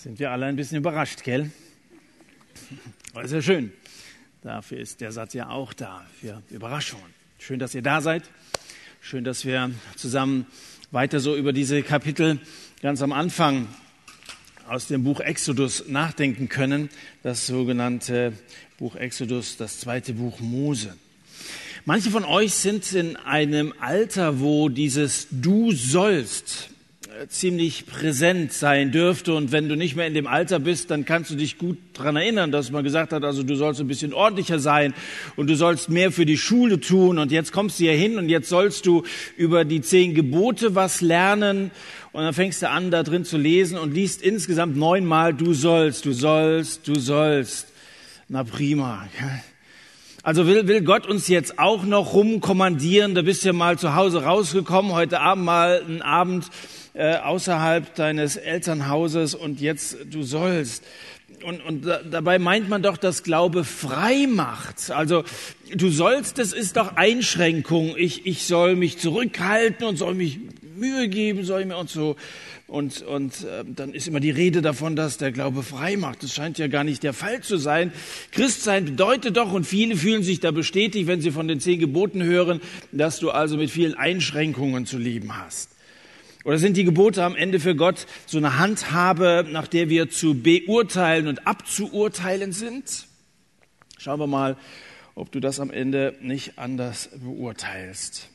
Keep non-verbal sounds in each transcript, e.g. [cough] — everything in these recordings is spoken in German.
Sind wir alle ein bisschen überrascht, gell? Aber [laughs] ist ja schön. Dafür ist der Satz ja auch da, für Überraschungen. Schön, dass ihr da seid. Schön, dass wir zusammen weiter so über diese Kapitel ganz am Anfang aus dem Buch Exodus nachdenken können. Das sogenannte Buch Exodus, das zweite Buch Mose. Manche von euch sind in einem Alter, wo dieses Du sollst ziemlich präsent sein dürfte. Und wenn du nicht mehr in dem Alter bist, dann kannst du dich gut daran erinnern, dass man gesagt hat, also du sollst ein bisschen ordentlicher sein und du sollst mehr für die Schule tun. Und jetzt kommst du hier hin und jetzt sollst du über die zehn Gebote was lernen. Und dann fängst du an, da drin zu lesen und liest insgesamt neunmal, du sollst, du sollst, du sollst. Na prima. Also will, will Gott uns jetzt auch noch rumkommandieren? Da bist du ja mal zu Hause rausgekommen, heute Abend mal einen Abend äh, außerhalb deines Elternhauses und jetzt du sollst. Und, und da, dabei meint man doch, dass Glaube frei macht. Also du sollst, das ist doch Einschränkung. Ich, ich soll mich zurückhalten und soll mich Mühe geben, soll ich mir und so. Und, und äh, dann ist immer die Rede davon, dass der Glaube frei macht. Das scheint ja gar nicht der Fall zu sein. Christsein bedeutet doch, und viele fühlen sich da bestätigt, wenn sie von den zehn Geboten hören, dass du also mit vielen Einschränkungen zu leben hast. Oder sind die Gebote am Ende für Gott so eine Handhabe, nach der wir zu beurteilen und abzuurteilen sind? Schauen wir mal, ob du das am Ende nicht anders beurteilst.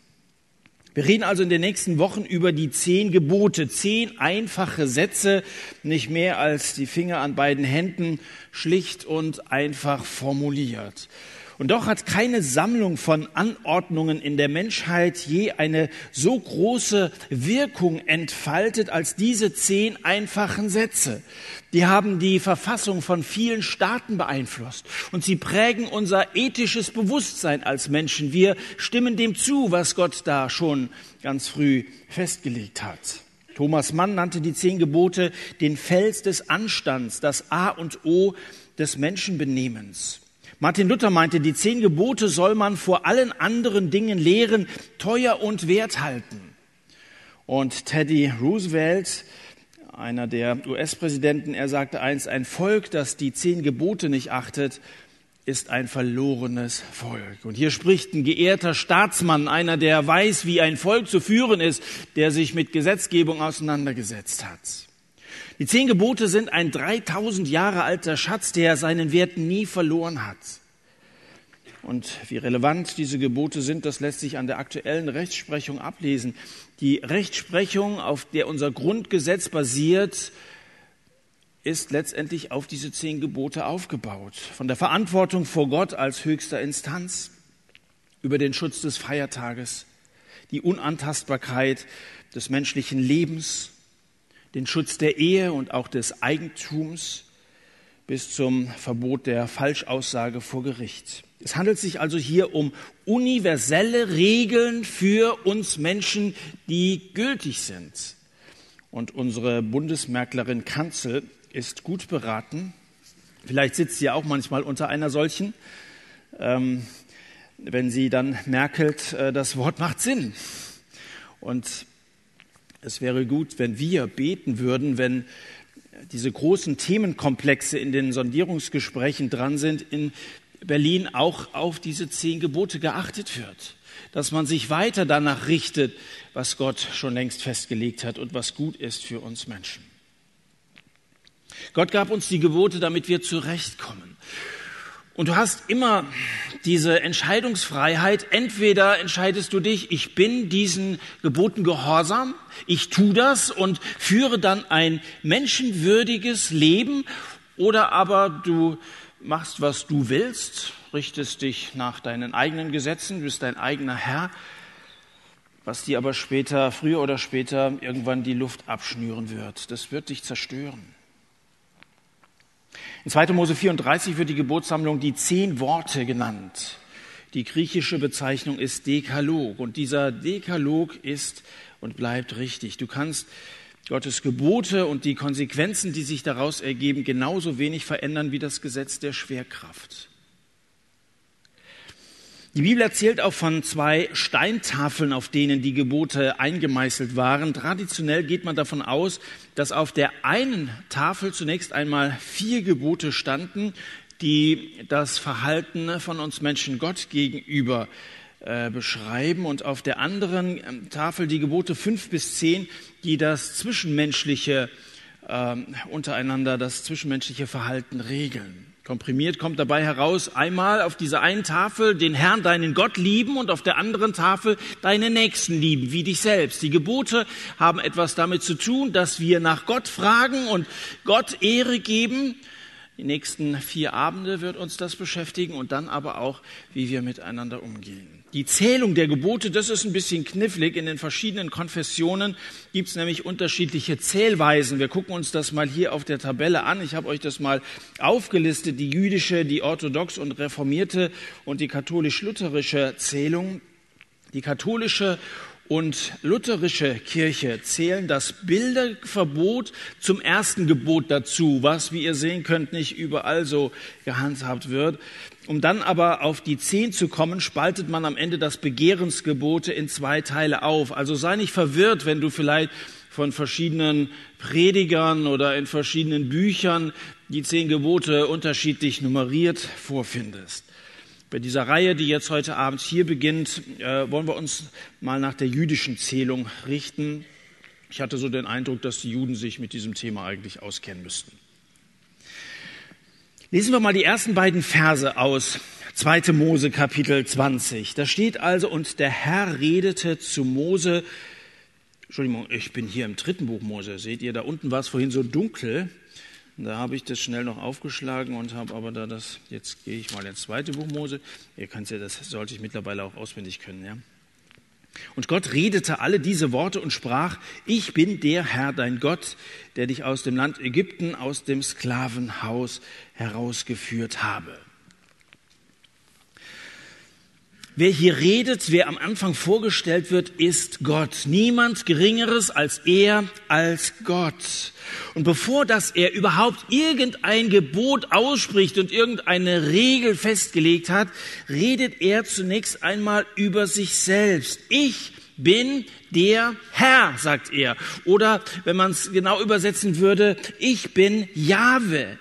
Wir reden also in den nächsten Wochen über die zehn Gebote, zehn einfache Sätze, nicht mehr als die Finger an beiden Händen, schlicht und einfach formuliert. Und doch hat keine Sammlung von Anordnungen in der Menschheit je eine so große Wirkung entfaltet als diese zehn einfachen Sätze. Die haben die Verfassung von vielen Staaten beeinflusst und sie prägen unser ethisches Bewusstsein als Menschen. Wir stimmen dem zu, was Gott da schon ganz früh festgelegt hat. Thomas Mann nannte die zehn Gebote den Fels des Anstands, das A und O des Menschenbenehmens. Martin Luther meinte, die zehn Gebote soll man vor allen anderen Dingen lehren, teuer und wert halten. Und Teddy Roosevelt, einer der US-Präsidenten, er sagte einst, ein Volk, das die zehn Gebote nicht achtet, ist ein verlorenes Volk. Und hier spricht ein geehrter Staatsmann, einer, der weiß, wie ein Volk zu führen ist, der sich mit Gesetzgebung auseinandergesetzt hat. Die zehn Gebote sind ein 3000 Jahre alter Schatz, der seinen Wert nie verloren hat. Und wie relevant diese Gebote sind, das lässt sich an der aktuellen Rechtsprechung ablesen. Die Rechtsprechung, auf der unser Grundgesetz basiert, ist letztendlich auf diese zehn Gebote aufgebaut. Von der Verantwortung vor Gott als höchster Instanz, über den Schutz des Feiertages, die Unantastbarkeit des menschlichen Lebens, den Schutz der Ehe und auch des Eigentums bis zum Verbot der Falschaussage vor Gericht. Es handelt sich also hier um universelle Regeln für uns Menschen, die gültig sind. Und unsere Bundesmerklerin Kanzel ist gut beraten. Vielleicht sitzt sie auch manchmal unter einer solchen. Ähm, wenn sie dann merkelt, äh, das Wort macht Sinn. Und es wäre gut, wenn wir beten würden, wenn diese großen Themenkomplexe in den Sondierungsgesprächen dran sind, in Berlin auch auf diese zehn Gebote geachtet wird. Dass man sich weiter danach richtet, was Gott schon längst festgelegt hat und was gut ist für uns Menschen. Gott gab uns die Gebote, damit wir zurechtkommen. Und du hast immer diese Entscheidungsfreiheit. Entweder entscheidest du dich, ich bin diesen Geboten gehorsam, ich tu das und führe dann ein menschenwürdiges Leben, oder aber du machst, was du willst, richtest dich nach deinen eigenen Gesetzen, bist dein eigener Herr, was dir aber später, früher oder später, irgendwann die Luft abschnüren wird. Das wird dich zerstören. In 2. Mose 34 wird die Gebotssammlung die zehn Worte genannt. Die griechische Bezeichnung ist Dekalog und dieser Dekalog ist und bleibt richtig. Du kannst Gottes Gebote und die Konsequenzen, die sich daraus ergeben, genauso wenig verändern wie das Gesetz der Schwerkraft. Die Bibel erzählt auch von zwei Steintafeln, auf denen die Gebote eingemeißelt waren. Traditionell geht man davon aus, dass auf der einen Tafel zunächst einmal vier Gebote standen, die das Verhalten von uns Menschen Gott gegenüber äh, beschreiben und auf der anderen ähm, Tafel die Gebote fünf bis zehn, die das zwischenmenschliche äh, untereinander, das zwischenmenschliche Verhalten regeln. Komprimiert kommt dabei heraus, einmal auf dieser einen Tafel den Herrn, deinen Gott lieben und auf der anderen Tafel deinen Nächsten lieben, wie dich selbst. Die Gebote haben etwas damit zu tun, dass wir nach Gott fragen und Gott Ehre geben. Die nächsten vier Abende wird uns das beschäftigen und dann aber auch, wie wir miteinander umgehen. Die Zählung der Gebote, das ist ein bisschen knifflig. In den verschiedenen Konfessionen gibt es nämlich unterschiedliche Zählweisen. Wir gucken uns das mal hier auf der Tabelle an. Ich habe euch das mal aufgelistet, die jüdische, die orthodox und reformierte und die katholisch-lutherische Zählung. Die katholische und lutherische Kirche zählen das Bilderverbot zum ersten Gebot dazu, was, wie ihr sehen könnt, nicht überall so gehandhabt wird. Um dann aber auf die zehn zu kommen, spaltet man am Ende das Begehrensgebote in zwei Teile auf. Also sei nicht verwirrt, wenn du vielleicht von verschiedenen Predigern oder in verschiedenen Büchern die zehn Gebote unterschiedlich nummeriert vorfindest. Bei dieser Reihe, die jetzt heute Abend hier beginnt, äh, wollen wir uns mal nach der jüdischen Zählung richten. Ich hatte so den Eindruck, dass die Juden sich mit diesem Thema eigentlich auskennen müssten. Lesen wir mal die ersten beiden Verse aus 2. Mose Kapitel 20. Da steht also, und der Herr redete zu Mose, Entschuldigung, ich bin hier im dritten Buch Mose, seht ihr, da unten war es vorhin so dunkel, da habe ich das schnell noch aufgeschlagen und habe aber da das, jetzt gehe ich mal ins zweite Buch Mose, ihr könnt ja, das sollte ich mittlerweile auch auswendig können, ja. Und Gott redete alle diese Worte und sprach, ich bin der Herr, dein Gott, der dich aus dem Land Ägypten, aus dem Sklavenhaus herausgeführt habe. Wer hier redet, wer am Anfang vorgestellt wird, ist Gott. Niemand Geringeres als er, als Gott. Und bevor dass er überhaupt irgendein Gebot ausspricht und irgendeine Regel festgelegt hat, redet er zunächst einmal über sich selbst. Ich bin der Herr, sagt er. Oder wenn man es genau übersetzen würde, ich bin Jahwe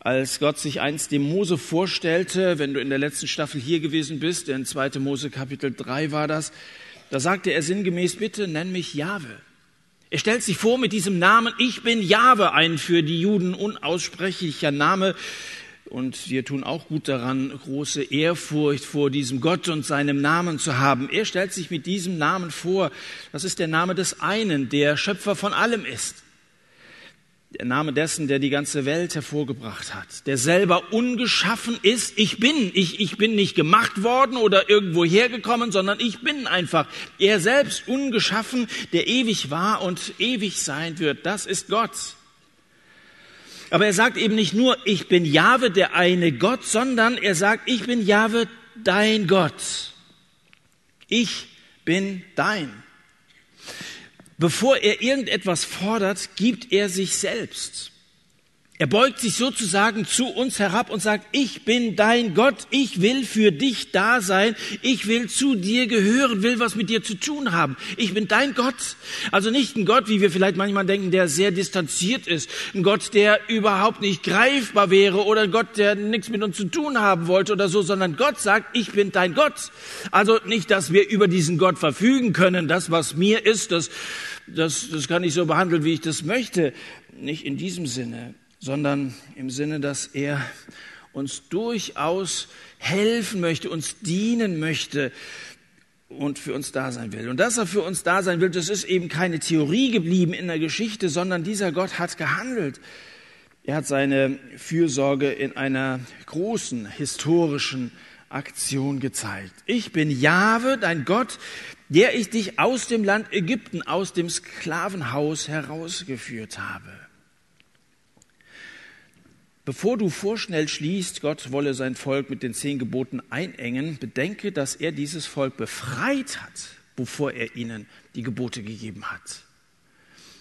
als Gott sich einst dem Mose vorstellte, wenn du in der letzten Staffel hier gewesen bist, in 2. Mose Kapitel 3 war das, da sagte er sinngemäß, bitte nenn mich Jahwe. Er stellt sich vor mit diesem Namen, ich bin Jahwe, ein für die Juden unaussprechlicher Name. Und wir tun auch gut daran, große Ehrfurcht vor diesem Gott und seinem Namen zu haben. Er stellt sich mit diesem Namen vor. Das ist der Name des einen, der Schöpfer von allem ist der Name dessen, der die ganze Welt hervorgebracht hat, der selber ungeschaffen ist. Ich bin, ich, ich bin nicht gemacht worden oder irgendwo hergekommen, sondern ich bin einfach. Er selbst ungeschaffen, der ewig war und ewig sein wird. Das ist Gott. Aber er sagt eben nicht nur, ich bin Jahwe, der eine Gott, sondern er sagt, ich bin Jahwe, dein Gott. Ich bin dein. Bevor er irgendetwas fordert, gibt er sich selbst. Er beugt sich sozusagen zu uns herab und sagt, ich bin dein Gott, ich will für dich da sein, ich will zu dir gehören, will was mit dir zu tun haben. Ich bin dein Gott. Also nicht ein Gott, wie wir vielleicht manchmal denken, der sehr distanziert ist, ein Gott, der überhaupt nicht greifbar wäre oder ein Gott, der nichts mit uns zu tun haben wollte oder so, sondern Gott sagt, ich bin dein Gott. Also nicht, dass wir über diesen Gott verfügen können, das, was mir ist, das, das, das kann ich so behandeln, wie ich das möchte. Nicht in diesem Sinne sondern im Sinne, dass er uns durchaus helfen möchte, uns dienen möchte und für uns da sein will. Und dass er für uns da sein will, das ist eben keine Theorie geblieben in der Geschichte, sondern dieser Gott hat gehandelt. Er hat seine Fürsorge in einer großen historischen Aktion gezeigt. Ich bin Jahwe, dein Gott, der ich dich aus dem Land Ägypten, aus dem Sklavenhaus herausgeführt habe. Bevor du vorschnell schließt, Gott wolle sein Volk mit den zehn Geboten einengen, bedenke, dass er dieses Volk befreit hat, bevor er ihnen die Gebote gegeben hat.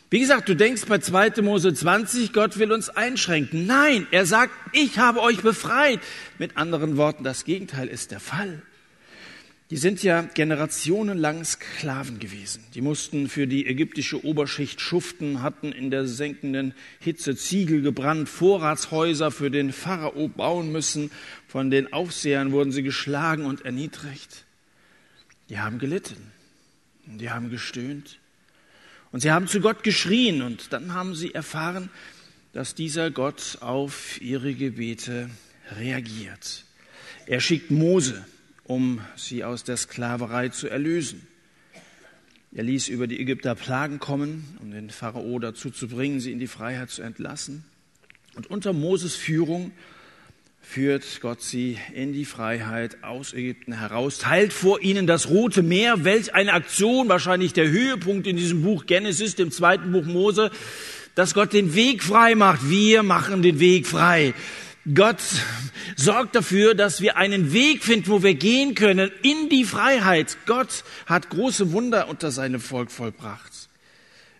Wie gesagt, du denkst bei 2. Mose 20, Gott will uns einschränken. Nein, er sagt, ich habe euch befreit. Mit anderen Worten, das Gegenteil ist der Fall. Die sind ja generationenlang Sklaven gewesen. Die mussten für die ägyptische Oberschicht schuften, hatten in der senkenden Hitze Ziegel gebrannt, Vorratshäuser für den Pharao bauen müssen. Von den Aufsehern wurden sie geschlagen und erniedrigt. Die haben gelitten. Die haben gestöhnt. Und sie haben zu Gott geschrien. Und dann haben sie erfahren, dass dieser Gott auf ihre Gebete reagiert. Er schickt Mose um sie aus der Sklaverei zu erlösen. Er ließ über die Ägypter Plagen kommen, um den Pharao dazu zu bringen, sie in die Freiheit zu entlassen. Und unter Moses Führung führt Gott sie in die Freiheit aus Ägypten heraus, teilt vor ihnen das Rote Meer, welch eine Aktion, wahrscheinlich der Höhepunkt in diesem Buch Genesis, dem zweiten Buch Mose, dass Gott den Weg frei macht. Wir machen den Weg frei. Gott sorgt dafür, dass wir einen Weg finden, wo wir gehen können in die Freiheit. Gott hat große Wunder unter seinem Volk vollbracht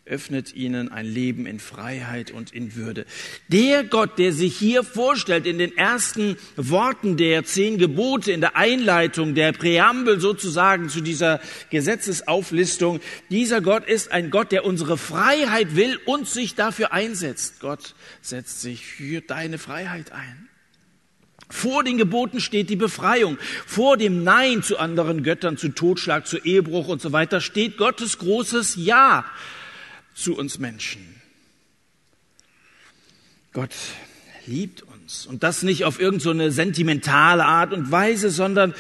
öffnet ihnen ein Leben in Freiheit und in Würde. Der Gott, der sich hier vorstellt in den ersten Worten der zehn Gebote, in der Einleitung, der Präambel sozusagen zu dieser Gesetzesauflistung, dieser Gott ist ein Gott, der unsere Freiheit will und sich dafür einsetzt. Gott setzt sich für deine Freiheit ein. Vor den Geboten steht die Befreiung. Vor dem Nein zu anderen Göttern, zu Totschlag, zu Ehebruch und so weiter steht Gottes großes Ja zu uns Menschen. Gott liebt uns. Und das nicht auf irgendeine so sentimentale Art und Weise, sondern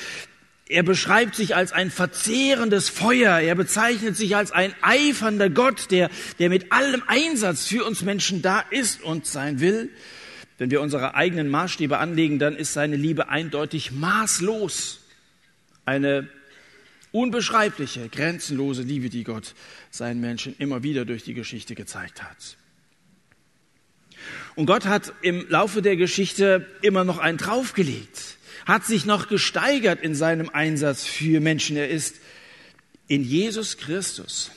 er beschreibt sich als ein verzehrendes Feuer. Er bezeichnet sich als ein eifernder Gott, der, der mit allem Einsatz für uns Menschen da ist und sein will. Wenn wir unsere eigenen Maßstäbe anlegen, dann ist seine Liebe eindeutig maßlos. Eine unbeschreibliche, grenzenlose Liebe, die Gott seinen Menschen immer wieder durch die Geschichte gezeigt hat. Und Gott hat im Laufe der Geschichte immer noch einen draufgelegt, hat sich noch gesteigert in seinem Einsatz für Menschen. Er ist in Jesus Christus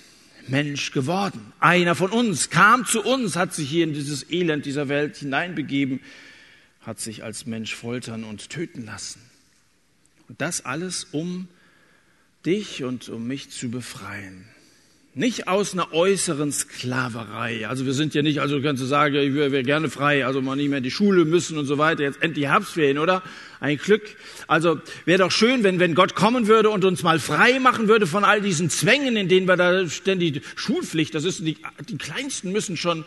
Mensch geworden. Einer von uns kam zu uns, hat sich hier in dieses Elend dieser Welt hineinbegeben, hat sich als Mensch foltern und töten lassen. Und das alles, um dich und um mich zu befreien. Nicht aus einer äußeren Sklaverei. Also wir sind ja nicht, also kannst du sagen, ich wäre gerne frei, also mal nicht mehr in die Schule müssen und so weiter. Jetzt endlich Herbstferien, oder? Ein Glück. Also wäre doch schön, wenn, wenn Gott kommen würde und uns mal frei machen würde von all diesen Zwängen, in denen wir da ständig Schulpflicht, das ist die, die Kleinsten müssen schon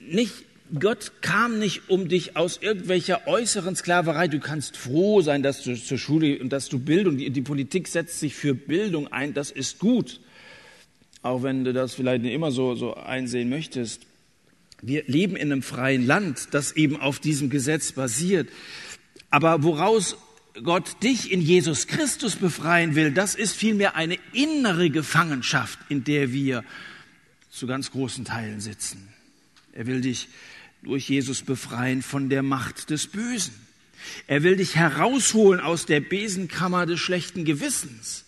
nicht Gott kam nicht um dich aus irgendwelcher äußeren Sklaverei. Du kannst froh sein, dass du zur Schule und dass du Bildung, die, die Politik setzt sich für Bildung ein, das ist gut. Auch wenn du das vielleicht nicht immer so, so einsehen möchtest. Wir leben in einem freien Land, das eben auf diesem Gesetz basiert. Aber woraus Gott dich in Jesus Christus befreien will, das ist vielmehr eine innere Gefangenschaft, in der wir zu ganz großen Teilen sitzen. Er will dich durch Jesus befreien von der Macht des Bösen. Er will dich herausholen aus der Besenkammer des schlechten Gewissens.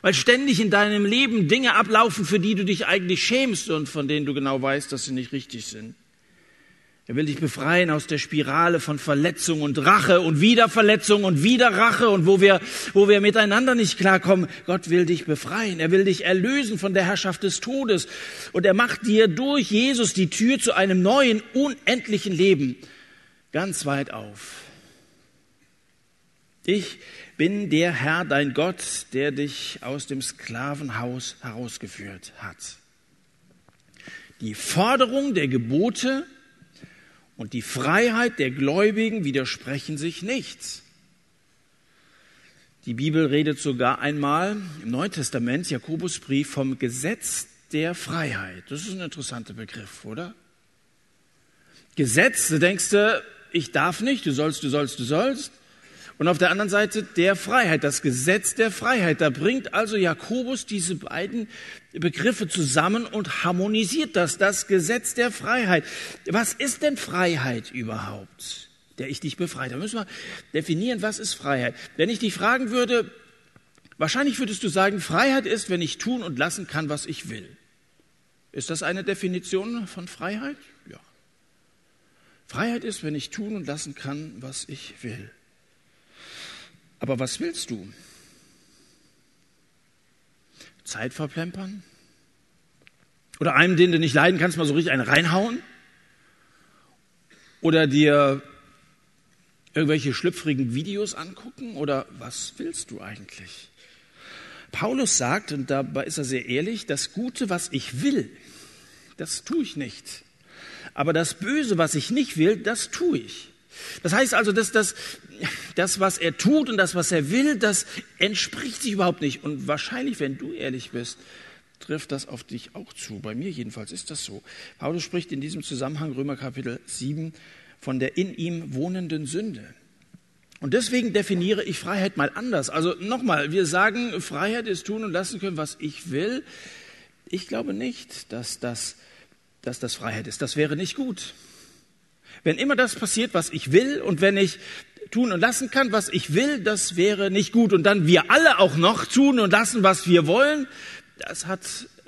Weil ständig in deinem Leben Dinge ablaufen, für die du dich eigentlich schämst und von denen du genau weißt, dass sie nicht richtig sind. Er will dich befreien aus der Spirale von Verletzung und Rache und wieder Verletzung und wieder Rache und wo wir, wo wir miteinander nicht klarkommen. Gott will dich befreien. Er will dich erlösen von der Herrschaft des Todes. Und er macht dir durch Jesus die Tür zu einem neuen, unendlichen Leben ganz weit auf. Ich bin der Herr, dein Gott, der dich aus dem Sklavenhaus herausgeführt hat. Die Forderung der Gebote und die Freiheit der Gläubigen widersprechen sich nichts. Die Bibel redet sogar einmal im Neuen Testament, Jakobusbrief, vom Gesetz der Freiheit. Das ist ein interessanter Begriff, oder? Gesetz, da denkst du, ich darf nicht, du sollst, du sollst, du sollst. Und auf der anderen Seite der Freiheit, das Gesetz der Freiheit. Da bringt also Jakobus diese beiden Begriffe zusammen und harmonisiert das, das Gesetz der Freiheit. Was ist denn Freiheit überhaupt, der ich dich befreit? Da müssen wir definieren, was ist Freiheit. Wenn ich dich fragen würde, wahrscheinlich würdest du sagen, Freiheit ist, wenn ich tun und lassen kann, was ich will. Ist das eine Definition von Freiheit? Ja. Freiheit ist, wenn ich tun und lassen kann, was ich will. Aber was willst du? Zeit verplempern? Oder einem, den du nicht leiden kannst, mal so richtig einen reinhauen? Oder dir irgendwelche schlüpfrigen Videos angucken? Oder was willst du eigentlich? Paulus sagt, und dabei ist er sehr ehrlich, das Gute, was ich will, das tue ich nicht. Aber das Böse, was ich nicht will, das tue ich. Das heißt also, dass das, das, was er tut und das, was er will, das entspricht sich überhaupt nicht. Und wahrscheinlich, wenn du ehrlich bist, trifft das auf dich auch zu. Bei mir jedenfalls ist das so. Paulus spricht in diesem Zusammenhang, Römer Kapitel 7, von der in ihm wohnenden Sünde. Und deswegen definiere ich Freiheit mal anders. Also nochmal, wir sagen, Freiheit ist tun und lassen können, was ich will. Ich glaube nicht, dass das, dass das Freiheit ist. Das wäre nicht gut. Wenn immer das passiert, was ich will, und wenn ich tun und lassen kann, was ich will, das wäre nicht gut. Und dann wir alle auch noch tun und lassen, was wir wollen, das hat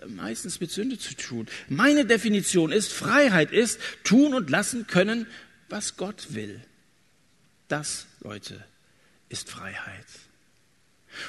meistens mit Sünde zu tun. Meine Definition ist, Freiheit ist tun und lassen können, was Gott will. Das, Leute, ist Freiheit.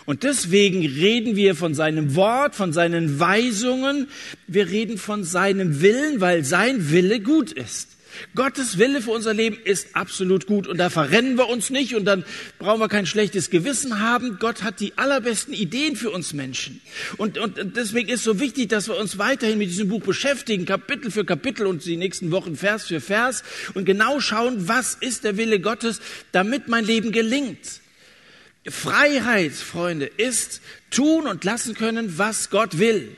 Und deswegen reden wir von seinem Wort, von seinen Weisungen, wir reden von seinem Willen, weil sein Wille gut ist. Gottes Wille für unser Leben ist absolut gut und da verrennen wir uns nicht und dann brauchen wir kein schlechtes Gewissen haben. Gott hat die allerbesten Ideen für uns Menschen. Und, und deswegen ist so wichtig, dass wir uns weiterhin mit diesem Buch beschäftigen, Kapitel für Kapitel und die nächsten Wochen Vers für Vers und genau schauen, was ist der Wille Gottes, damit mein Leben gelingt. Freiheit, Freunde, ist tun und lassen können, was Gott will.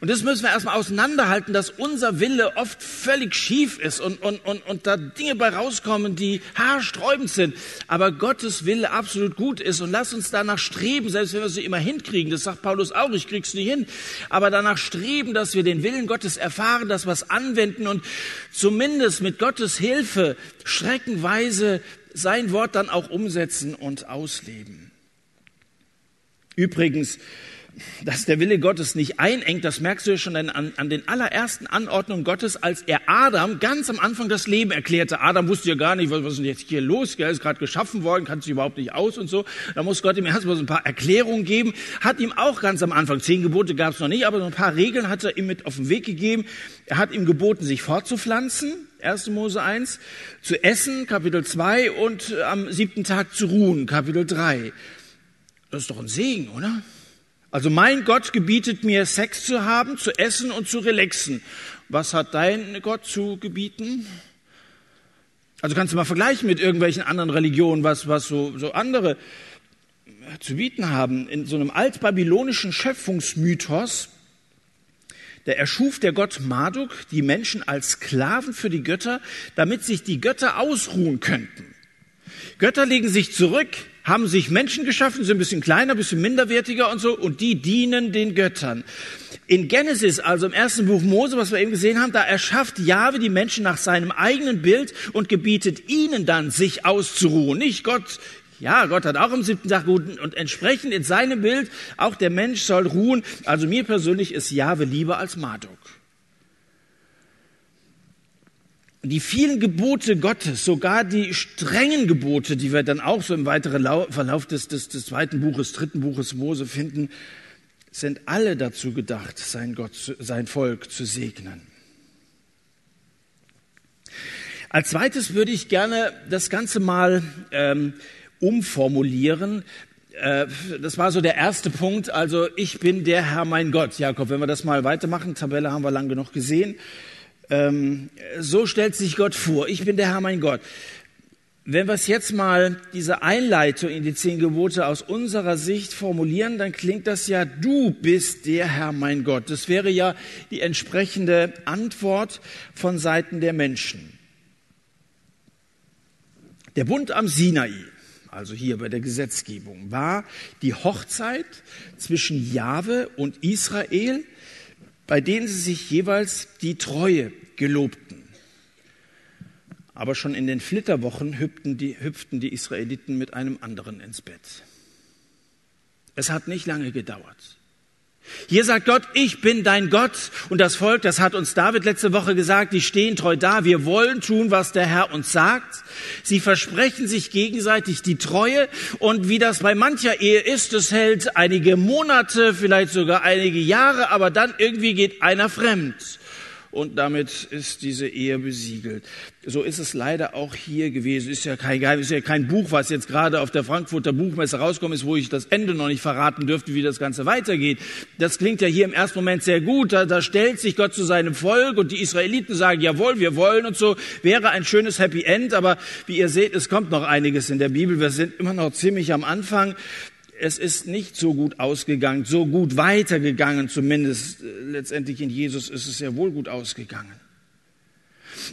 Und das müssen wir erstmal auseinanderhalten, dass unser Wille oft völlig schief ist und, und, und, und da Dinge bei rauskommen, die haarsträubend sind. Aber Gottes Wille absolut gut ist und lass uns danach streben, selbst wenn wir sie immer hinkriegen. Das sagt Paulus auch, ich krieg's nicht hin. Aber danach streben, dass wir den Willen Gottes erfahren, dass wir es anwenden und zumindest mit Gottes Hilfe schreckenweise sein Wort dann auch umsetzen und ausleben. Übrigens, dass der Wille Gottes nicht einengt, das merkst du ja schon an, an, den allerersten Anordnungen Gottes, als er Adam ganz am Anfang das Leben erklärte. Adam wusste ja gar nicht, was, was ist denn jetzt hier los? Er ist gerade geschaffen worden, kann sich überhaupt nicht aus und so. Da muss Gott ihm erstmal so ein paar Erklärungen geben. Hat ihm auch ganz am Anfang, zehn Gebote gab es noch nicht, aber so ein paar Regeln hat er ihm mit auf den Weg gegeben. Er hat ihm geboten, sich fortzupflanzen, 1. Mose 1, zu essen, Kapitel 2 und am siebten Tag zu ruhen, Kapitel 3. Das ist doch ein Segen, oder? Also mein Gott gebietet mir, Sex zu haben, zu essen und zu relaxen. Was hat dein Gott zu gebieten? Also kannst du mal vergleichen mit irgendwelchen anderen Religionen, was, was so, so andere zu bieten haben. In so einem altbabylonischen Schöpfungsmythos, da erschuf der Gott Marduk die Menschen als Sklaven für die Götter, damit sich die Götter ausruhen könnten. Götter legen sich zurück, haben sich Menschen geschaffen, sind ein bisschen kleiner, ein bisschen minderwertiger und so, und die dienen den Göttern. In Genesis, also im ersten Buch Mose, was wir eben gesehen haben, da erschafft Jahwe die Menschen nach seinem eigenen Bild und gebietet ihnen dann, sich auszuruhen. Nicht Gott, ja, Gott hat auch am siebten Tag gut und entsprechend in seinem Bild, auch der Mensch soll ruhen. Also mir persönlich ist Jahwe lieber als Marduk. Die vielen Gebote Gottes, sogar die strengen Gebote, die wir dann auch so im weiteren Verlauf des, des, des zweiten Buches, dritten Buches Mose finden, sind alle dazu gedacht, sein, Gott, sein Volk zu segnen. Als zweites würde ich gerne das Ganze mal ähm, umformulieren. Äh, das war so der erste Punkt. Also ich bin der Herr mein Gott. Jakob, wenn wir das mal weitermachen, Tabelle haben wir lang genug gesehen. Ähm, so stellt sich Gott vor. Ich bin der Herr, mein Gott. Wenn wir es jetzt mal, diese Einleitung in die zehn Gebote aus unserer Sicht formulieren, dann klingt das ja, du bist der Herr, mein Gott. Das wäre ja die entsprechende Antwort von Seiten der Menschen. Der Bund am Sinai, also hier bei der Gesetzgebung, war die Hochzeit zwischen Jahwe und Israel, bei denen sie sich jeweils die Treue gelobten. Aber schon in den Flitterwochen hüpften die, hüpften die Israeliten mit einem anderen ins Bett. Es hat nicht lange gedauert. Hier sagt Gott, ich bin dein Gott. Und das Volk, das hat uns David letzte Woche gesagt, die stehen treu da. Wir wollen tun, was der Herr uns sagt. Sie versprechen sich gegenseitig die Treue. Und wie das bei mancher Ehe ist, es hält einige Monate, vielleicht sogar einige Jahre, aber dann irgendwie geht einer fremd und damit ist diese Ehe besiegelt. So ist es leider auch hier gewesen. Ist ja kein ist ja kein Buch, was jetzt gerade auf der Frankfurter Buchmesse rauskommt, ist, wo ich das Ende noch nicht verraten dürfte, wie das Ganze weitergeht. Das klingt ja hier im ersten Moment sehr gut. Da, da stellt sich Gott zu seinem Volk und die Israeliten sagen, jawohl, wir wollen und so. Wäre ein schönes Happy End, aber wie ihr seht, es kommt noch einiges in der Bibel. Wir sind immer noch ziemlich am Anfang es ist nicht so gut ausgegangen, so gut weitergegangen, zumindest äh, letztendlich in Jesus ist es ja wohl gut ausgegangen.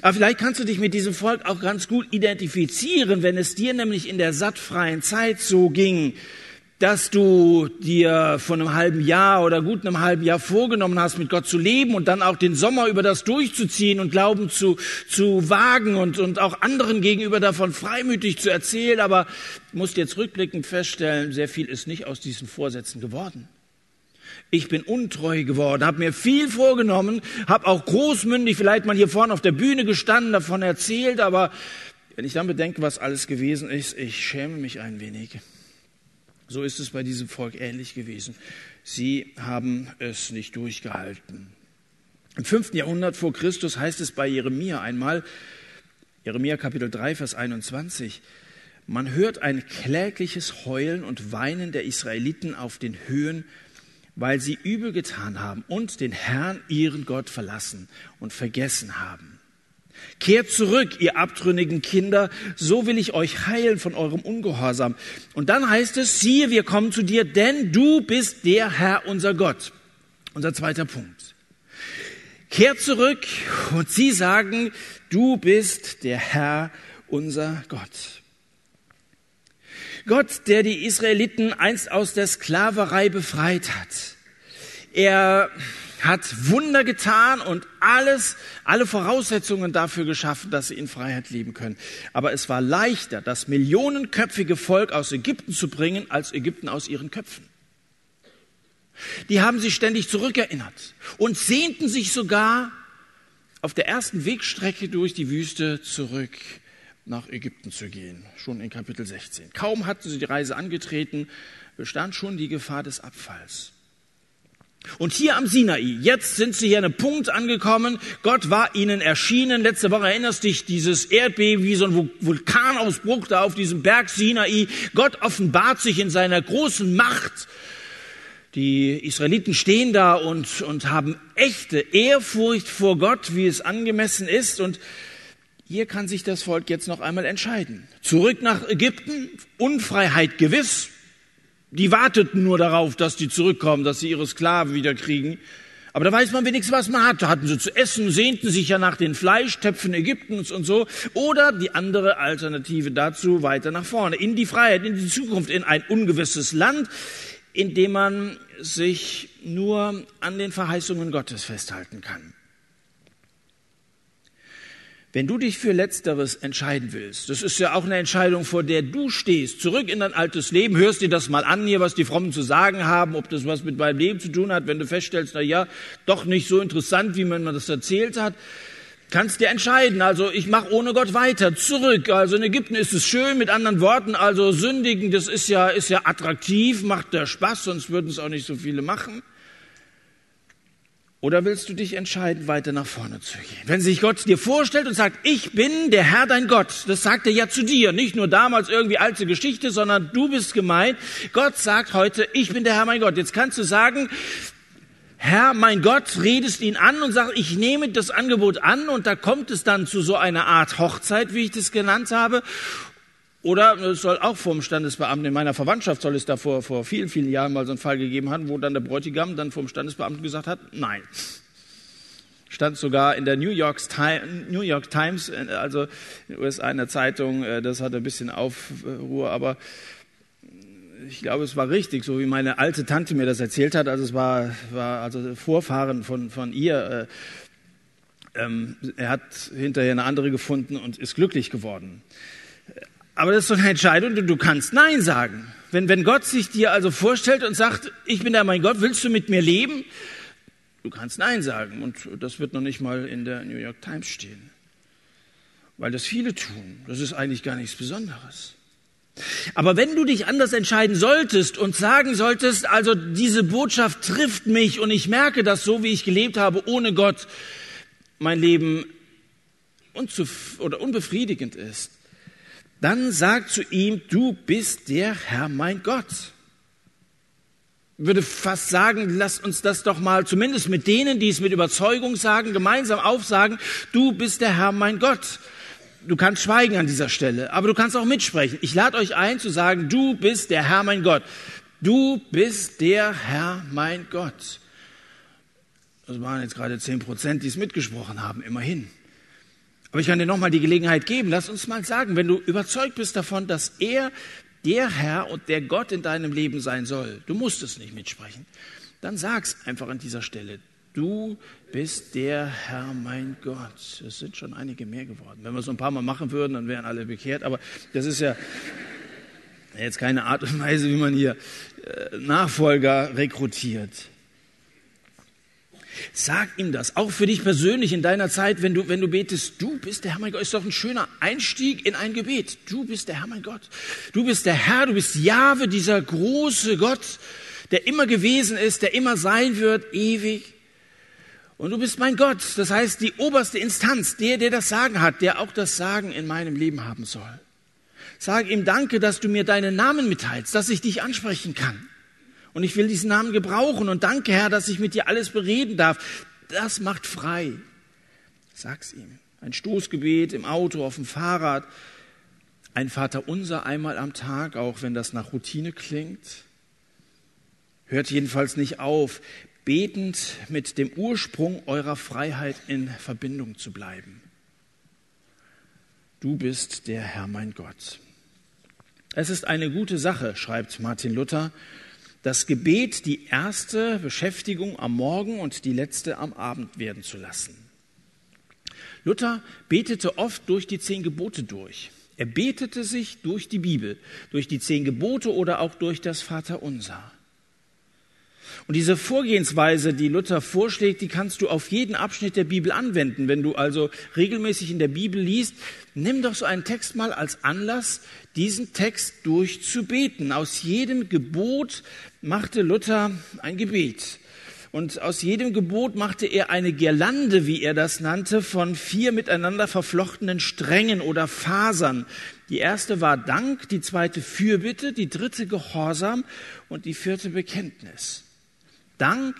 Aber vielleicht kannst du dich mit diesem Volk auch ganz gut identifizieren, wenn es dir nämlich in der sattfreien Zeit so ging, dass du dir von einem halben Jahr oder gut einem halben Jahr vorgenommen hast, mit Gott zu leben und dann auch den Sommer über das durchzuziehen und Glauben zu, zu wagen und, und auch anderen gegenüber davon freimütig zu erzählen. Aber musst jetzt rückblickend feststellen, sehr viel ist nicht aus diesen Vorsätzen geworden. Ich bin untreu geworden, habe mir viel vorgenommen, habe auch großmündig vielleicht mal hier vorne auf der Bühne gestanden, davon erzählt, aber wenn ich dann bedenke, was alles gewesen ist, ich schäme mich ein wenig. So ist es bei diesem Volk ähnlich gewesen. Sie haben es nicht durchgehalten. Im fünften Jahrhundert vor Christus heißt es bei Jeremia einmal, Jeremia Kapitel 3, Vers 21, man hört ein klägliches Heulen und Weinen der Israeliten auf den Höhen, weil sie übel getan haben und den Herrn, ihren Gott, verlassen und vergessen haben. Kehrt zurück, ihr abtrünnigen Kinder, so will ich euch heilen von eurem Ungehorsam. Und dann heißt es, siehe, wir kommen zu dir, denn du bist der Herr, unser Gott. Unser zweiter Punkt. Kehrt zurück und sie sagen, du bist der Herr, unser Gott. Gott, der die Israeliten einst aus der Sklaverei befreit hat. Er hat Wunder getan und alles, alle Voraussetzungen dafür geschaffen, dass sie in Freiheit leben können. Aber es war leichter, das millionenköpfige Volk aus Ägypten zu bringen, als Ägypten aus ihren Köpfen. Die haben sich ständig zurückerinnert und sehnten sich sogar auf der ersten Wegstrecke durch die Wüste zurück nach Ägypten zu gehen, schon in Kapitel 16. Kaum hatten sie die Reise angetreten, bestand schon die Gefahr des Abfalls. Und hier am Sinai, jetzt sind sie hier an einem Punkt angekommen. Gott war ihnen erschienen. Letzte Woche erinnerst dich, dieses Erdbeben wie so ein Vulkanausbruch da auf diesem Berg Sinai. Gott offenbart sich in seiner großen Macht. Die Israeliten stehen da und, und haben echte Ehrfurcht vor Gott, wie es angemessen ist. Und hier kann sich das Volk jetzt noch einmal entscheiden. Zurück nach Ägypten, Unfreiheit gewiss, die warteten nur darauf, dass die zurückkommen, dass sie ihre Sklaven wieder kriegen. Aber da weiß man wenigstens, was man hat. Da hatten sie zu essen, sehnten sich ja nach den Fleischtöpfen Ägyptens und so. Oder die andere Alternative dazu, weiter nach vorne, in die Freiheit, in die Zukunft, in ein ungewisses Land, in dem man sich nur an den Verheißungen Gottes festhalten kann. Wenn du dich für Letzteres entscheiden willst, das ist ja auch eine Entscheidung, vor der du stehst, zurück in dein altes Leben, hörst dir das mal an hier, was die Frommen zu sagen haben, ob das was mit meinem Leben zu tun hat, wenn du feststellst, na ja, doch nicht so interessant, wie man das erzählt hat, kannst dir entscheiden. Also ich mache ohne Gott weiter, zurück. Also in Ägypten ist es schön, mit anderen Worten, also sündigen, das ist ja, ist ja attraktiv, macht der Spaß, sonst würden es auch nicht so viele machen. Oder willst du dich entscheiden, weiter nach vorne zu gehen? Wenn sich Gott dir vorstellt und sagt, ich bin der Herr dein Gott, das sagt er ja zu dir, nicht nur damals irgendwie alte Geschichte, sondern du bist gemeint. Gott sagt heute, ich bin der Herr mein Gott. Jetzt kannst du sagen, Herr, mein Gott, redest ihn an und sagst, ich nehme das Angebot an und da kommt es dann zu so einer Art Hochzeit, wie ich das genannt habe. Oder es soll auch vom Standesbeamten in meiner Verwandtschaft soll es da vor, vor vielen, vielen Jahren mal so einen Fall gegeben haben, wo dann der Bräutigam dann vom Standesbeamten gesagt hat, nein. Stand sogar in der New York, New York Times, äh, also in den USA in der Zeitung, äh, das hatte ein bisschen Aufruhr, aber ich glaube, es war richtig, so wie meine alte Tante mir das erzählt hat. Also es war, war also Vorfahren von, von ihr. Äh, ähm, er hat hinterher eine andere gefunden und ist glücklich geworden. Aber das ist so eine Entscheidung, du kannst Nein sagen. Wenn, wenn Gott sich dir also vorstellt und sagt, ich bin der mein Gott, willst du mit mir leben? Du kannst Nein sagen und das wird noch nicht mal in der New York Times stehen. Weil das viele tun. Das ist eigentlich gar nichts Besonderes. Aber wenn du dich anders entscheiden solltest und sagen solltest, also diese Botschaft trifft mich und ich merke, dass so wie ich gelebt habe ohne Gott mein Leben oder unbefriedigend ist, dann sag zu ihm, du bist der Herr mein Gott. Ich würde fast sagen, lass uns das doch mal zumindest mit denen, die es mit Überzeugung sagen, gemeinsam aufsagen, du bist der Herr mein Gott. Du kannst schweigen an dieser Stelle, aber du kannst auch mitsprechen. Ich lade euch ein zu sagen, du bist der Herr mein Gott. Du bist der Herr mein Gott. Das waren jetzt gerade zehn Prozent, die es mitgesprochen haben, immerhin. Aber ich kann dir nochmal die Gelegenheit geben, lass uns mal sagen, wenn du überzeugt bist davon, dass er der Herr und der Gott in deinem Leben sein soll, du musst es nicht mitsprechen, dann sag's einfach an dieser Stelle. Du bist der Herr mein Gott. Es sind schon einige mehr geworden. Wenn wir es ein paar Mal machen würden, dann wären alle bekehrt. Aber das ist ja jetzt keine Art und Weise, wie man hier äh, Nachfolger rekrutiert. Sag ihm das, auch für dich persönlich in deiner Zeit, wenn du, wenn du betest, du bist der Herr mein Gott, ist doch ein schöner Einstieg in ein Gebet. Du bist der Herr mein Gott. Du bist der Herr, du bist Jahwe, dieser große Gott, der immer gewesen ist, der immer sein wird, ewig. Und du bist mein Gott, das heißt die oberste Instanz, der, der das Sagen hat, der auch das Sagen in meinem Leben haben soll. Sag ihm Danke, dass du mir deinen Namen mitteilst, dass ich dich ansprechen kann. Und ich will diesen Namen gebrauchen. Und danke, Herr, dass ich mit dir alles bereden darf. Das macht frei. Sag's ihm. Ein Stoßgebet im Auto, auf dem Fahrrad. Ein Vater unser einmal am Tag, auch wenn das nach Routine klingt. Hört jedenfalls nicht auf betend mit dem Ursprung eurer Freiheit in Verbindung zu bleiben. Du bist der Herr mein Gott. Es ist eine gute Sache, schreibt Martin Luther, das Gebet die erste Beschäftigung am Morgen und die letzte am Abend werden zu lassen. Luther betete oft durch die zehn Gebote durch. Er betete sich durch die Bibel, durch die zehn Gebote oder auch durch das Vaterunser. Und diese Vorgehensweise, die Luther vorschlägt, die kannst du auf jeden Abschnitt der Bibel anwenden. Wenn du also regelmäßig in der Bibel liest, nimm doch so einen Text mal als Anlass, diesen Text durchzubeten. Aus jedem Gebot machte Luther ein Gebet. Und aus jedem Gebot machte er eine Girlande, wie er das nannte, von vier miteinander verflochtenen Strängen oder Fasern. Die erste war Dank, die zweite Fürbitte, die dritte Gehorsam und die vierte Bekenntnis. Dank,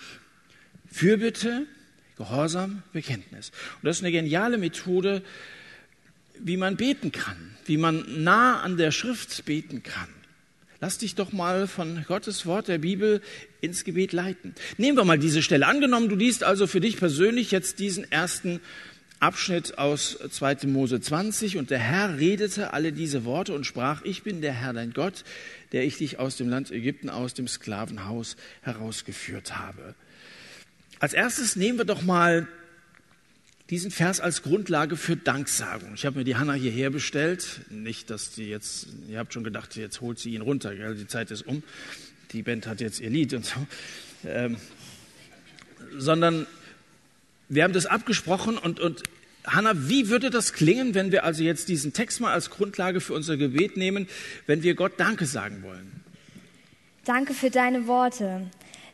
Fürbitte, Gehorsam, Bekenntnis. Und das ist eine geniale Methode, wie man beten kann, wie man nah an der Schrift beten kann. Lass dich doch mal von Gottes Wort der Bibel ins Gebet leiten. Nehmen wir mal diese Stelle. Angenommen, du liest also für dich persönlich jetzt diesen ersten Abschnitt aus 2. Mose 20 und der Herr redete alle diese Worte und sprach, ich bin der Herr dein Gott, der ich dich aus dem Land Ägypten, aus dem Sklavenhaus herausgeführt habe. Als erstes nehmen wir doch mal diesen Vers als Grundlage für Danksagung. Ich habe mir die Hanna hierher bestellt. Nicht, dass die jetzt, ihr habt schon gedacht, jetzt holt sie ihn runter, gell? die Zeit ist um. Die Band hat jetzt ihr Lied und so. Ähm, sondern wir haben das abgesprochen und, und Hanna, wie würde das klingen, wenn wir also jetzt diesen Text mal als Grundlage für unser Gebet nehmen, wenn wir Gott Danke sagen wollen? Danke für deine Worte.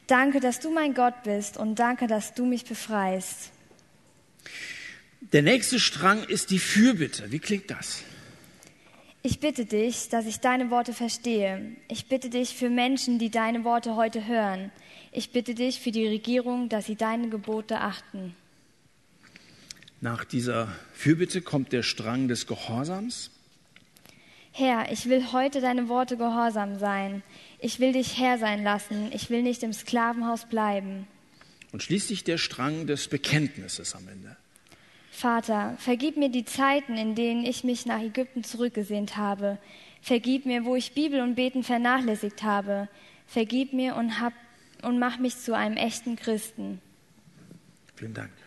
Danke, dass du mein Gott bist und danke, dass du mich befreist. Der nächste Strang ist die Fürbitte. Wie klingt das? Ich bitte dich, dass ich deine Worte verstehe. Ich bitte dich für Menschen, die deine Worte heute hören. Ich bitte dich für die Regierung, dass sie deine Gebote achten. Nach dieser Fürbitte kommt der Strang des Gehorsams. Herr, ich will heute deine Worte gehorsam sein. Ich will dich Herr sein lassen. Ich will nicht im Sklavenhaus bleiben. Und schließlich der Strang des Bekenntnisses am Ende. Vater, vergib mir die Zeiten, in denen ich mich nach Ägypten zurückgesehnt habe. Vergib mir, wo ich Bibel und Beten vernachlässigt habe. Vergib mir und, hab, und mach mich zu einem echten Christen. Vielen Dank.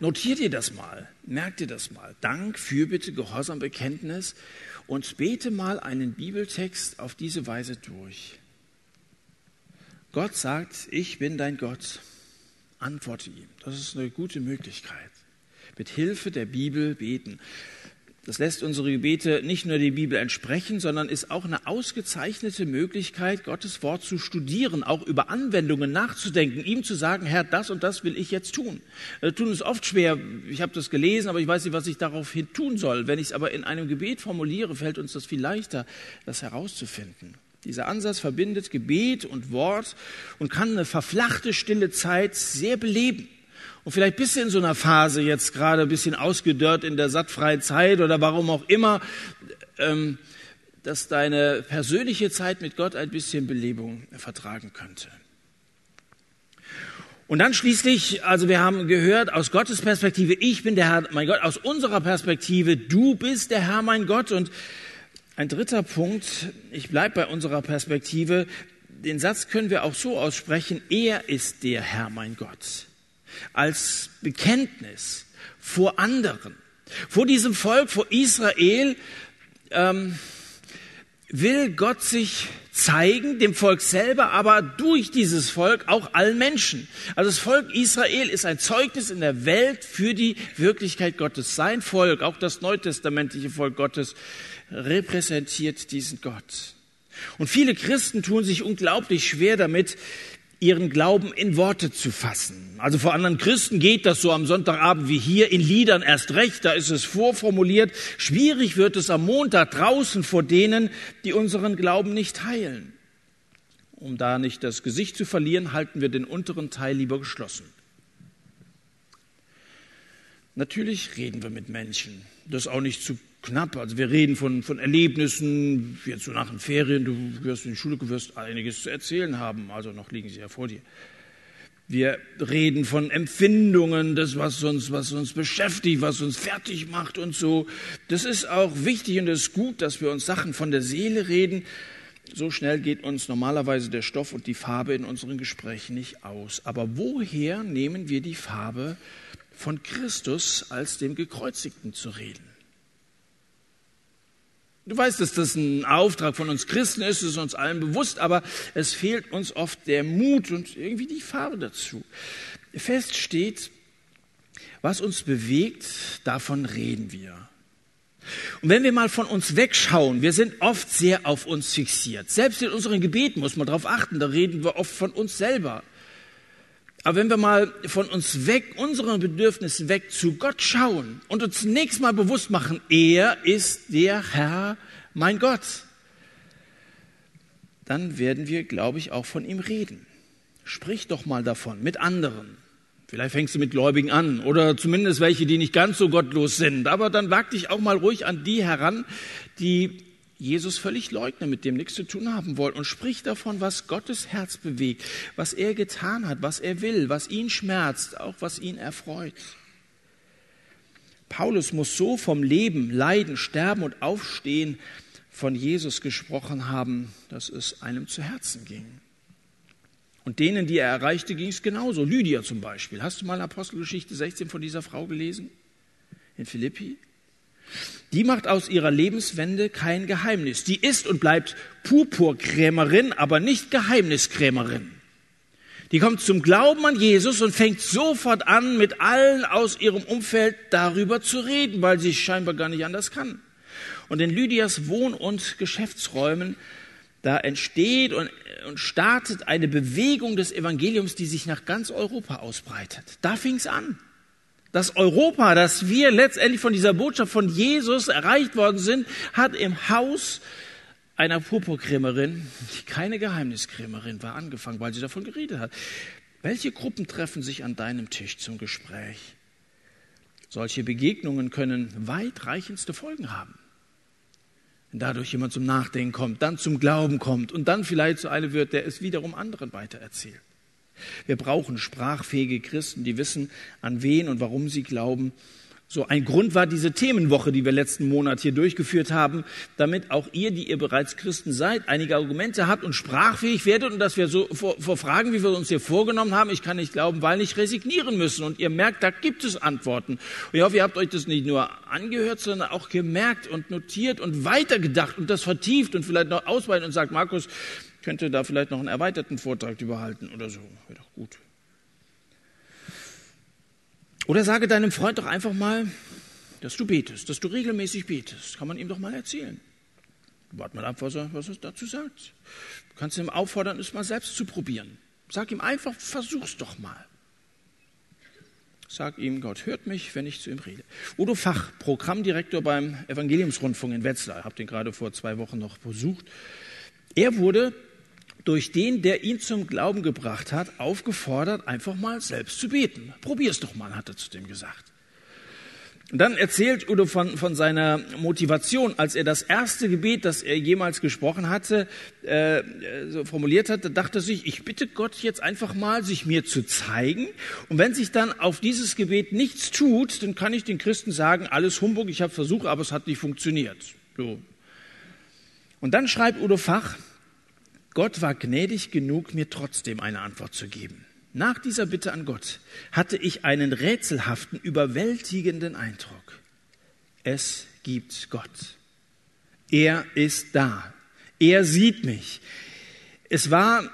Notiert ihr das mal, merkt ihr das mal. Dank, Fürbitte, Gehorsam, Bekenntnis und bete mal einen Bibeltext auf diese Weise durch. Gott sagt, ich bin dein Gott. Antworte ihm. Das ist eine gute Möglichkeit. Mit Hilfe der Bibel beten. Das lässt unsere Gebete nicht nur der Bibel entsprechen, sondern ist auch eine ausgezeichnete Möglichkeit, Gottes Wort zu studieren, auch über Anwendungen nachzudenken, ihm zu sagen, Herr, das und das will ich jetzt tun. Wir tun es oft schwer. Ich habe das gelesen, aber ich weiß nicht, was ich daraufhin tun soll. Wenn ich es aber in einem Gebet formuliere, fällt uns das viel leichter, das herauszufinden. Dieser Ansatz verbindet Gebet und Wort und kann eine verflachte, stille Zeit sehr beleben. Und vielleicht bist du in so einer Phase jetzt gerade ein bisschen ausgedörrt in der sattfreien Zeit oder warum auch immer, ähm, dass deine persönliche Zeit mit Gott ein bisschen Belebung vertragen könnte. Und dann schließlich, also wir haben gehört, aus Gottes Perspektive, ich bin der Herr, mein Gott, aus unserer Perspektive, du bist der Herr, mein Gott. Und ein dritter Punkt, ich bleibe bei unserer Perspektive, den Satz können wir auch so aussprechen, er ist der Herr, mein Gott als Bekenntnis vor anderen, vor diesem Volk, vor Israel, ähm, will Gott sich zeigen, dem Volk selber, aber durch dieses Volk auch allen Menschen. Also das Volk Israel ist ein Zeugnis in der Welt für die Wirklichkeit Gottes. Sein Volk, auch das neutestamentliche Volk Gottes, repräsentiert diesen Gott. Und viele Christen tun sich unglaublich schwer damit, ihren Glauben in Worte zu fassen. Also vor anderen Christen geht das so am Sonntagabend wie hier, in Liedern erst recht, da ist es vorformuliert. Schwierig wird es am Montag draußen vor denen, die unseren Glauben nicht teilen. Um da nicht das Gesicht zu verlieren, halten wir den unteren Teil lieber geschlossen. Natürlich reden wir mit Menschen. Das ist auch nicht zu knapp. Also wir reden von, von Erlebnissen, jetzt so nach den Ferien, du wirst in die Schule, du wirst einiges zu erzählen haben, also noch liegen sie ja vor dir. Wir reden von Empfindungen, das, was uns, was uns beschäftigt, was uns fertig macht und so. Das ist auch wichtig und es ist gut, dass wir uns Sachen von der Seele reden. So schnell geht uns normalerweise der Stoff und die Farbe in unseren Gesprächen nicht aus. Aber woher nehmen wir die Farbe von Christus als dem Gekreuzigten zu reden? Du weißt, dass das ein Auftrag von uns Christen ist, ist uns allen bewusst, aber es fehlt uns oft der Mut und irgendwie die Farbe dazu. Fest steht, was uns bewegt, davon reden wir. Und wenn wir mal von uns wegschauen, wir sind oft sehr auf uns fixiert. Selbst in unseren Gebeten muss man darauf achten, da reden wir oft von uns selber. Aber wenn wir mal von uns weg, unseren Bedürfnissen weg zu Gott schauen und uns zunächst mal bewusst machen, er ist der Herr, mein Gott, dann werden wir, glaube ich, auch von ihm reden. Sprich doch mal davon mit anderen. Vielleicht fängst du mit Gläubigen an oder zumindest welche, die nicht ganz so gottlos sind. Aber dann wag dich auch mal ruhig an die heran, die Jesus völlig leugnen, mit dem nichts zu tun haben wollen und spricht davon, was Gottes Herz bewegt, was er getan hat, was er will, was ihn schmerzt, auch was ihn erfreut. Paulus muss so vom Leben, Leiden, Sterben und Aufstehen von Jesus gesprochen haben, dass es einem zu Herzen ging. Und denen, die er erreichte, ging es genauso. Lydia zum Beispiel. Hast du mal Apostelgeschichte 16 von dieser Frau gelesen? In Philippi? Die macht aus ihrer Lebenswende kein Geheimnis. Die ist und bleibt Purpurkrämerin, aber nicht Geheimniskrämerin. Die kommt zum Glauben an Jesus und fängt sofort an, mit allen aus ihrem Umfeld darüber zu reden, weil sie scheinbar gar nicht anders kann. Und in Lydias Wohn- und Geschäftsräumen, da entsteht und, und startet eine Bewegung des Evangeliums, die sich nach ganz Europa ausbreitet. Da fing es an. Das Europa, das wir letztendlich von dieser Botschaft von Jesus erreicht worden sind, hat im Haus einer Purpurkrämerin, die keine Geheimniskrämerin war, angefangen, weil sie davon geredet hat. Welche Gruppen treffen sich an deinem Tisch zum Gespräch? Solche Begegnungen können weitreichendste Folgen haben. Wenn dadurch jemand zum Nachdenken kommt, dann zum Glauben kommt und dann vielleicht so eine wird, der es wiederum anderen weitererzählt. Wir brauchen sprachfähige Christen, die wissen, an wen und warum sie glauben So ein Grund war diese Themenwoche, die wir letzten Monat hier durchgeführt haben, damit auch ihr, die ihr bereits Christen seid, einige Argumente habt und sprachfähig werdet und dass wir so vor, vor Fragen, wie wir uns hier vorgenommen haben, ich kann nicht glauben, weil nicht resignieren müssen. Und ihr merkt, da gibt es Antworten. Und ich hoffe, ihr habt euch das nicht nur angehört, sondern auch gemerkt und notiert und weitergedacht und das vertieft und vielleicht noch ausweiten und sagt, Markus, könnte da vielleicht noch einen erweiterten Vortrag überhalten oder so. Wäre doch gut. Oder sage deinem Freund doch einfach mal, dass du betest, dass du regelmäßig betest. Kann man ihm doch mal erzählen. Wart mal ab, was er, was er dazu sagt. Du kannst ihm auffordern, es mal selbst zu probieren. Sag ihm einfach, versuch's doch mal. Sag ihm, Gott hört mich, wenn ich zu ihm rede. Udo Fach, Programmdirektor beim Evangeliumsrundfunk in Wetzlar, habe den gerade vor zwei Wochen noch besucht. Er wurde durch den, der ihn zum Glauben gebracht hat, aufgefordert, einfach mal selbst zu beten. Probier's doch mal, hat er zu dem gesagt. Und dann erzählt Udo von, von seiner Motivation, als er das erste Gebet, das er jemals gesprochen hatte, äh, so formuliert hat, da dachte er sich, ich bitte Gott jetzt einfach mal, sich mir zu zeigen. Und wenn sich dann auf dieses Gebet nichts tut, dann kann ich den Christen sagen, alles Humbug, ich habe versucht, aber es hat nicht funktioniert. So. Und dann schreibt Udo Fach, Gott war gnädig genug, mir trotzdem eine Antwort zu geben. Nach dieser Bitte an Gott hatte ich einen rätselhaften, überwältigenden Eindruck. Es gibt Gott. Er ist da. Er sieht mich. Es war,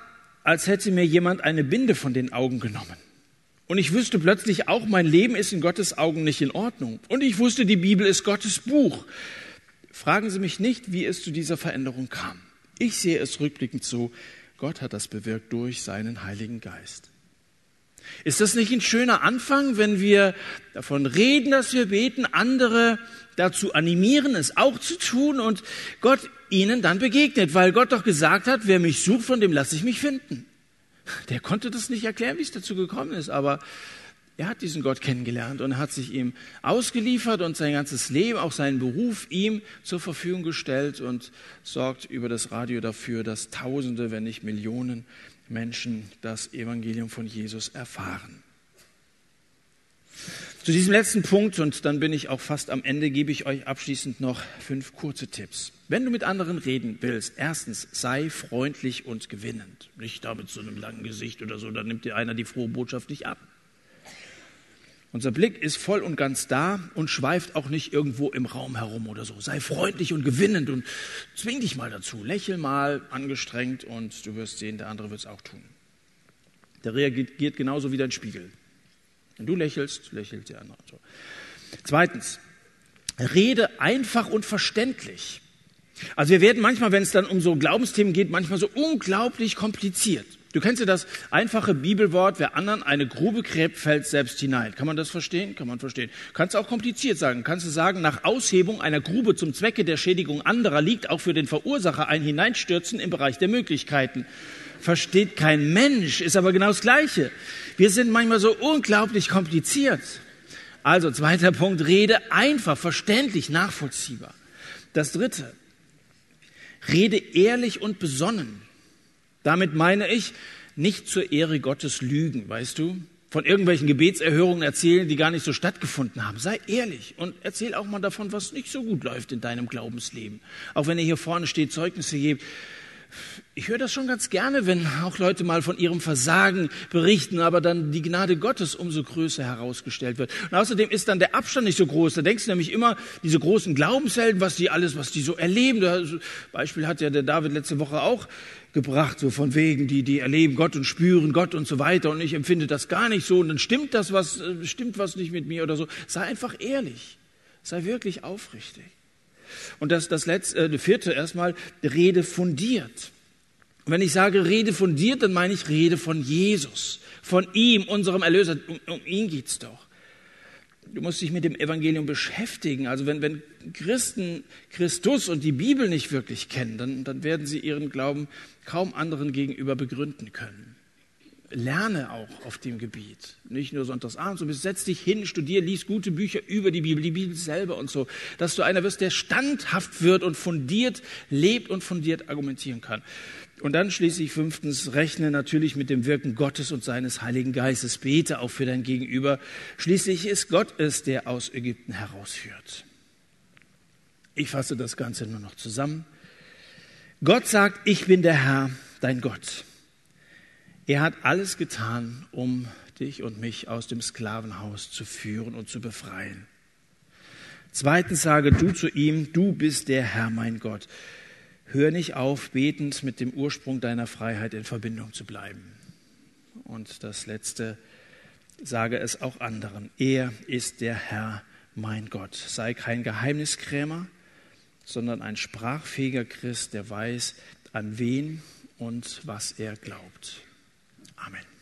als hätte mir jemand eine Binde von den Augen genommen. Und ich wüsste plötzlich auch, mein Leben ist in Gottes Augen nicht in Ordnung. Und ich wusste, die Bibel ist Gottes Buch. Fragen Sie mich nicht, wie es zu dieser Veränderung kam. Ich sehe es rückblickend so, Gott hat das bewirkt durch seinen Heiligen Geist. Ist das nicht ein schöner Anfang, wenn wir davon reden, dass wir beten, andere dazu animieren, es auch zu tun und Gott ihnen dann begegnet, weil Gott doch gesagt hat, wer mich sucht, von dem lasse ich mich finden. Der konnte das nicht erklären, wie es dazu gekommen ist, aber er hat diesen Gott kennengelernt und hat sich ihm ausgeliefert und sein ganzes Leben, auch seinen Beruf ihm zur Verfügung gestellt und sorgt über das Radio dafür, dass Tausende, wenn nicht Millionen Menschen das Evangelium von Jesus erfahren. Zu diesem letzten Punkt, und dann bin ich auch fast am Ende, gebe ich euch abschließend noch fünf kurze Tipps. Wenn du mit anderen reden willst, erstens, sei freundlich und gewinnend. Nicht da mit so einem langen Gesicht oder so, dann nimmt dir einer die frohe Botschaft nicht ab. Unser Blick ist voll und ganz da und schweift auch nicht irgendwo im Raum herum oder so. Sei freundlich und gewinnend und zwing dich mal dazu. Lächel mal angestrengt und du wirst sehen, der andere wird es auch tun. Der reagiert genauso wie dein Spiegel. Wenn du lächelst, lächelt der andere. So. Zweitens, rede einfach und verständlich. Also wir werden manchmal, wenn es dann um so Glaubensthemen geht, manchmal so unglaublich kompliziert. Du kennst ja das einfache Bibelwort, wer anderen eine Grube gräbt, fällt selbst hinein. Kann man das verstehen? Kann man verstehen. Kannst auch kompliziert sagen. Kannst du sagen, nach Aushebung einer Grube zum Zwecke der Schädigung anderer liegt auch für den Verursacher ein Hineinstürzen im Bereich der Möglichkeiten. Versteht kein Mensch, ist aber genau das Gleiche. Wir sind manchmal so unglaublich kompliziert. Also, zweiter Punkt, rede einfach, verständlich, nachvollziehbar. Das dritte, rede ehrlich und besonnen. Damit meine ich nicht zur Ehre Gottes lügen, weißt du? Von irgendwelchen Gebetserhörungen erzählen, die gar nicht so stattgefunden haben. Sei ehrlich und erzähl auch mal davon, was nicht so gut läuft in deinem Glaubensleben. Auch wenn ihr hier vorne steht, Zeugnisse gebt. Ich höre das schon ganz gerne, wenn auch Leute mal von ihrem Versagen berichten, aber dann die Gnade Gottes umso größer herausgestellt wird. Und außerdem ist dann der Abstand nicht so groß. Da denkst du nämlich immer, diese großen Glaubenshelden, was die alles, was die so erleben. Beispiel hat ja der David letzte Woche auch gebracht, so von wegen, die, die erleben Gott und spüren Gott und so weiter und ich empfinde das gar nicht so und dann stimmt das was, äh, stimmt was nicht mit mir oder so. Sei einfach ehrlich. Sei wirklich aufrichtig. Und das, das letzte, äh, vierte erstmal, rede fundiert. Und wenn ich sage Rede fundiert, dann meine ich Rede von Jesus, von ihm, unserem Erlöser. Um, um ihn geht's doch. Du musst dich mit dem Evangelium beschäftigen. Also wenn, wenn Christen Christus und die Bibel nicht wirklich kennen, dann, dann werden sie ihren Glauben kaum anderen gegenüber begründen können. Lerne auch auf dem Gebiet. Nicht nur sonntagsabends, sondern setz dich hin, studier, lies gute Bücher über die Bibel, die Bibel selber und so, dass du einer wirst, der standhaft wird und fundiert lebt und fundiert argumentieren kann. Und dann schließlich fünftens, rechne natürlich mit dem Wirken Gottes und seines Heiligen Geistes. Bete auch für dein Gegenüber. Schließlich ist Gott es, der aus Ägypten herausführt. Ich fasse das Ganze nur noch zusammen. Gott sagt, ich bin der Herr, dein Gott. Er hat alles getan, um dich und mich aus dem Sklavenhaus zu führen und zu befreien. Zweitens sage du zu ihm, du bist der Herr, mein Gott. Hör nicht auf, betend mit dem Ursprung deiner Freiheit in Verbindung zu bleiben. Und das Letzte, sage es auch anderen. Er ist der Herr, mein Gott. Sei kein Geheimniskrämer, sondern ein sprachfähiger Christ, der weiß, an wen und was er glaubt. Amen.